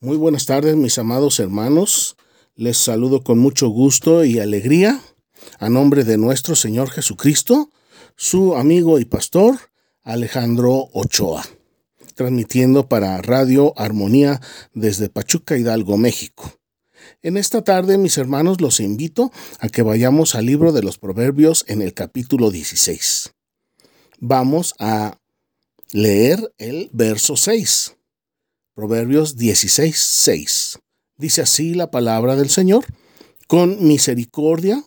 Muy buenas tardes, mis amados hermanos. Les saludo con mucho gusto y alegría a nombre de nuestro Señor Jesucristo, su amigo y pastor Alejandro Ochoa, transmitiendo para Radio Armonía desde Pachuca Hidalgo, México. En esta tarde, mis hermanos, los invito a que vayamos al libro de los Proverbios en el capítulo 16. Vamos a leer el verso 6. Proverbios 16, 6. Dice así la palabra del Señor, con misericordia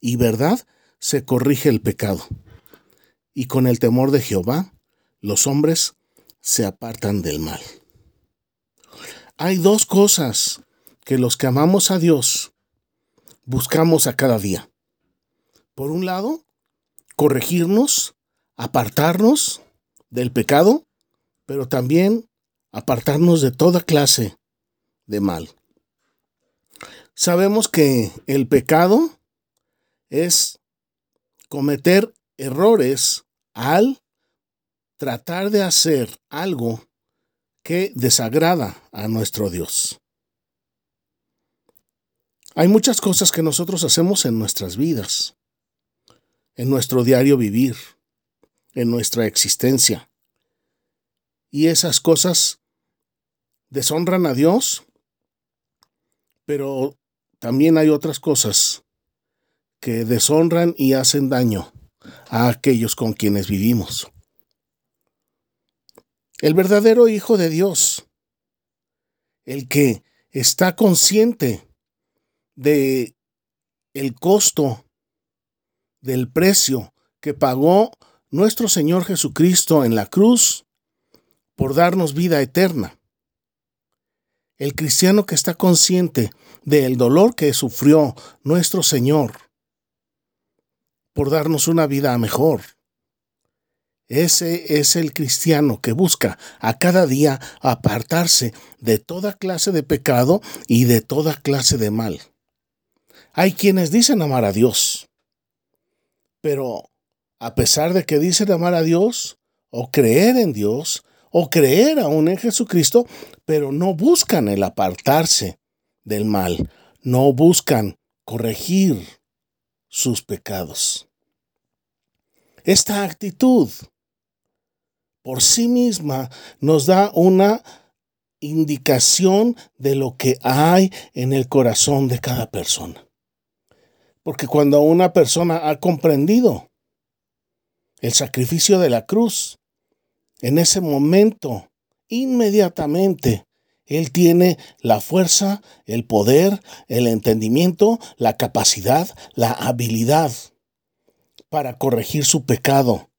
y verdad se corrige el pecado, y con el temor de Jehová los hombres se apartan del mal. Hay dos cosas que los que amamos a Dios buscamos a cada día. Por un lado, corregirnos, apartarnos del pecado, pero también apartarnos de toda clase de mal. Sabemos que el pecado es cometer errores al tratar de hacer algo que desagrada a nuestro Dios. Hay muchas cosas que nosotros hacemos en nuestras vidas, en nuestro diario vivir, en nuestra existencia. Y esas cosas deshonran a Dios, pero también hay otras cosas que deshonran y hacen daño a aquellos con quienes vivimos. El verdadero Hijo de Dios, el que está consciente de el costo del precio que pagó nuestro Señor Jesucristo en la cruz por darnos vida eterna. El cristiano que está consciente del dolor que sufrió nuestro Señor por darnos una vida mejor. Ese es el cristiano que busca a cada día apartarse de toda clase de pecado y de toda clase de mal. Hay quienes dicen amar a Dios, pero a pesar de que dicen amar a Dios o creer en Dios, o creer aún en Jesucristo, pero no buscan el apartarse del mal, no buscan corregir sus pecados. Esta actitud por sí misma nos da una indicación de lo que hay en el corazón de cada persona. Porque cuando una persona ha comprendido el sacrificio de la cruz, en ese momento, inmediatamente, Él tiene la fuerza, el poder, el entendimiento, la capacidad, la habilidad para corregir su pecado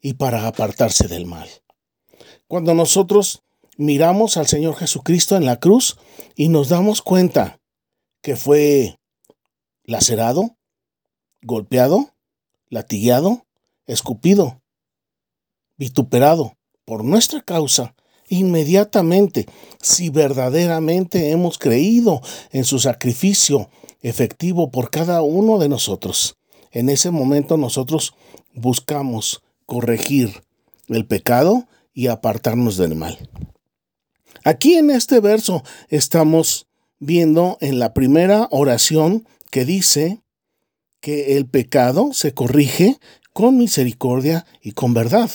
y para apartarse del mal. Cuando nosotros miramos al Señor Jesucristo en la cruz y nos damos cuenta que fue lacerado, golpeado, latigueado, escupido, vituperado, por nuestra causa, inmediatamente, si verdaderamente hemos creído en su sacrificio efectivo por cada uno de nosotros. En ese momento nosotros buscamos corregir el pecado y apartarnos del mal. Aquí en este verso estamos viendo en la primera oración que dice que el pecado se corrige con misericordia y con verdad.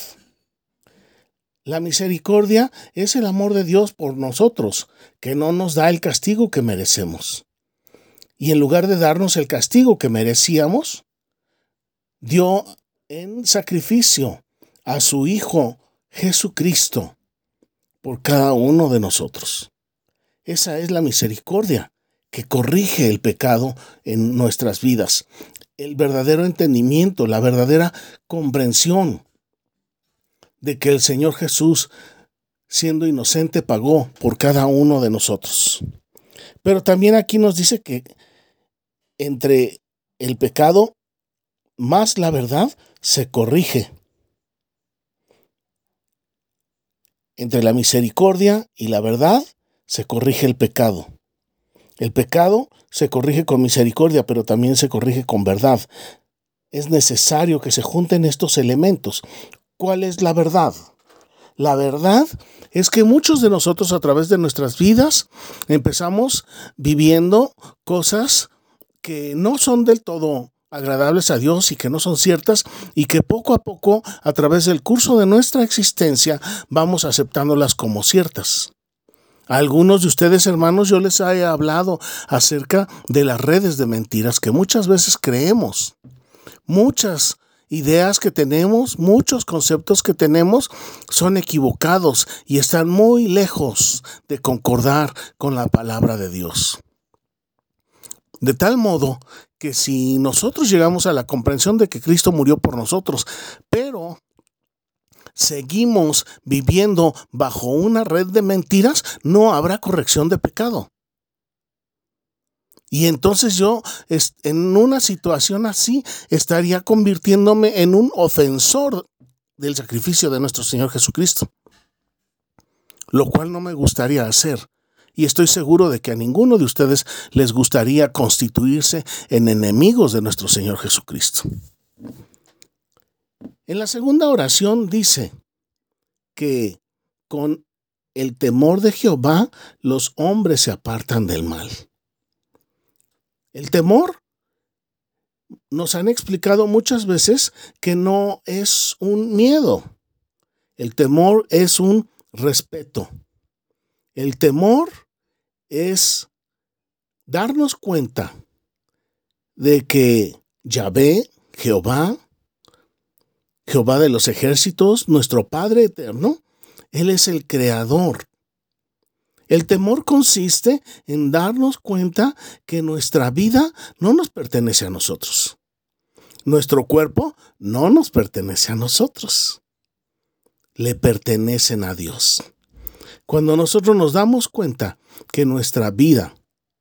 La misericordia es el amor de Dios por nosotros, que no nos da el castigo que merecemos. Y en lugar de darnos el castigo que merecíamos, dio en sacrificio a su Hijo Jesucristo por cada uno de nosotros. Esa es la misericordia que corrige el pecado en nuestras vidas, el verdadero entendimiento, la verdadera comprensión de que el Señor Jesús, siendo inocente, pagó por cada uno de nosotros. Pero también aquí nos dice que entre el pecado más la verdad se corrige. Entre la misericordia y la verdad se corrige el pecado. El pecado se corrige con misericordia, pero también se corrige con verdad. Es necesario que se junten estos elementos. ¿Cuál es la verdad? La verdad es que muchos de nosotros a través de nuestras vidas empezamos viviendo cosas que no son del todo agradables a Dios y que no son ciertas y que poco a poco a través del curso de nuestra existencia vamos aceptándolas como ciertas. A algunos de ustedes, hermanos, yo les he hablado acerca de las redes de mentiras que muchas veces creemos. Muchas ideas que tenemos, muchos conceptos que tenemos son equivocados y están muy lejos de concordar con la palabra de Dios. De tal modo que si nosotros llegamos a la comprensión de que Cristo murió por nosotros, pero seguimos viviendo bajo una red de mentiras, no habrá corrección de pecado. Y entonces yo en una situación así estaría convirtiéndome en un ofensor del sacrificio de nuestro Señor Jesucristo, lo cual no me gustaría hacer. Y estoy seguro de que a ninguno de ustedes les gustaría constituirse en enemigos de nuestro Señor Jesucristo. En la segunda oración dice que con el temor de Jehová los hombres se apartan del mal. El temor nos han explicado muchas veces que no es un miedo. El temor es un respeto. El temor es darnos cuenta de que Yahvé, Jehová, Jehová de los ejércitos, nuestro Padre eterno, Él es el creador el temor consiste en darnos cuenta que nuestra vida no nos pertenece a nosotros. Nuestro cuerpo no nos pertenece a nosotros. Le pertenecen a Dios. Cuando nosotros nos damos cuenta que nuestra vida,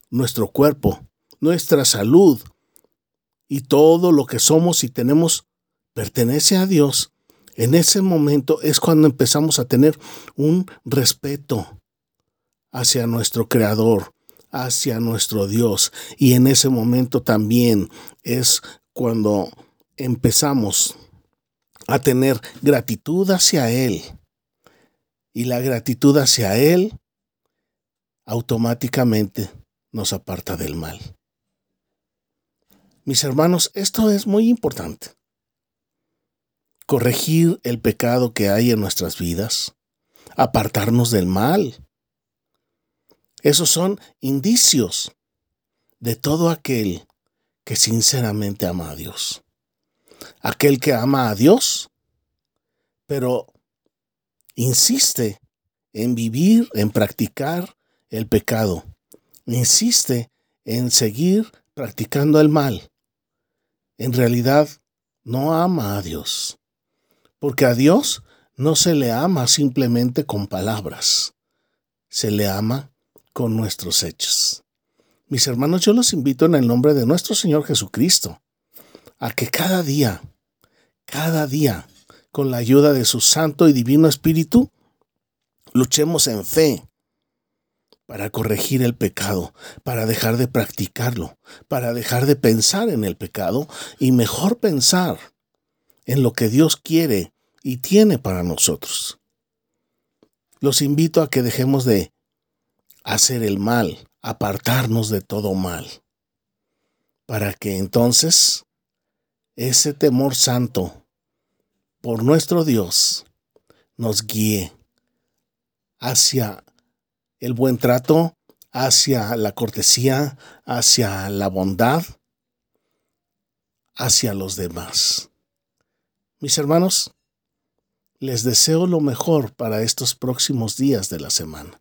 nuestro cuerpo, nuestra salud y todo lo que somos y tenemos pertenece a Dios, en ese momento es cuando empezamos a tener un respeto, hacia nuestro Creador, hacia nuestro Dios. Y en ese momento también es cuando empezamos a tener gratitud hacia Él. Y la gratitud hacia Él automáticamente nos aparta del mal. Mis hermanos, esto es muy importante. Corregir el pecado que hay en nuestras vidas, apartarnos del mal, esos son indicios de todo aquel que sinceramente ama a Dios. Aquel que ama a Dios, pero insiste en vivir, en practicar el pecado. Insiste en seguir practicando el mal. En realidad no ama a Dios. Porque a Dios no se le ama simplemente con palabras. Se le ama con nuestros hechos. Mis hermanos, yo los invito en el nombre de nuestro Señor Jesucristo a que cada día, cada día, con la ayuda de su Santo y Divino Espíritu, luchemos en fe para corregir el pecado, para dejar de practicarlo, para dejar de pensar en el pecado y mejor pensar en lo que Dios quiere y tiene para nosotros. Los invito a que dejemos de hacer el mal, apartarnos de todo mal, para que entonces ese temor santo por nuestro Dios nos guíe hacia el buen trato, hacia la cortesía, hacia la bondad, hacia los demás. Mis hermanos, les deseo lo mejor para estos próximos días de la semana.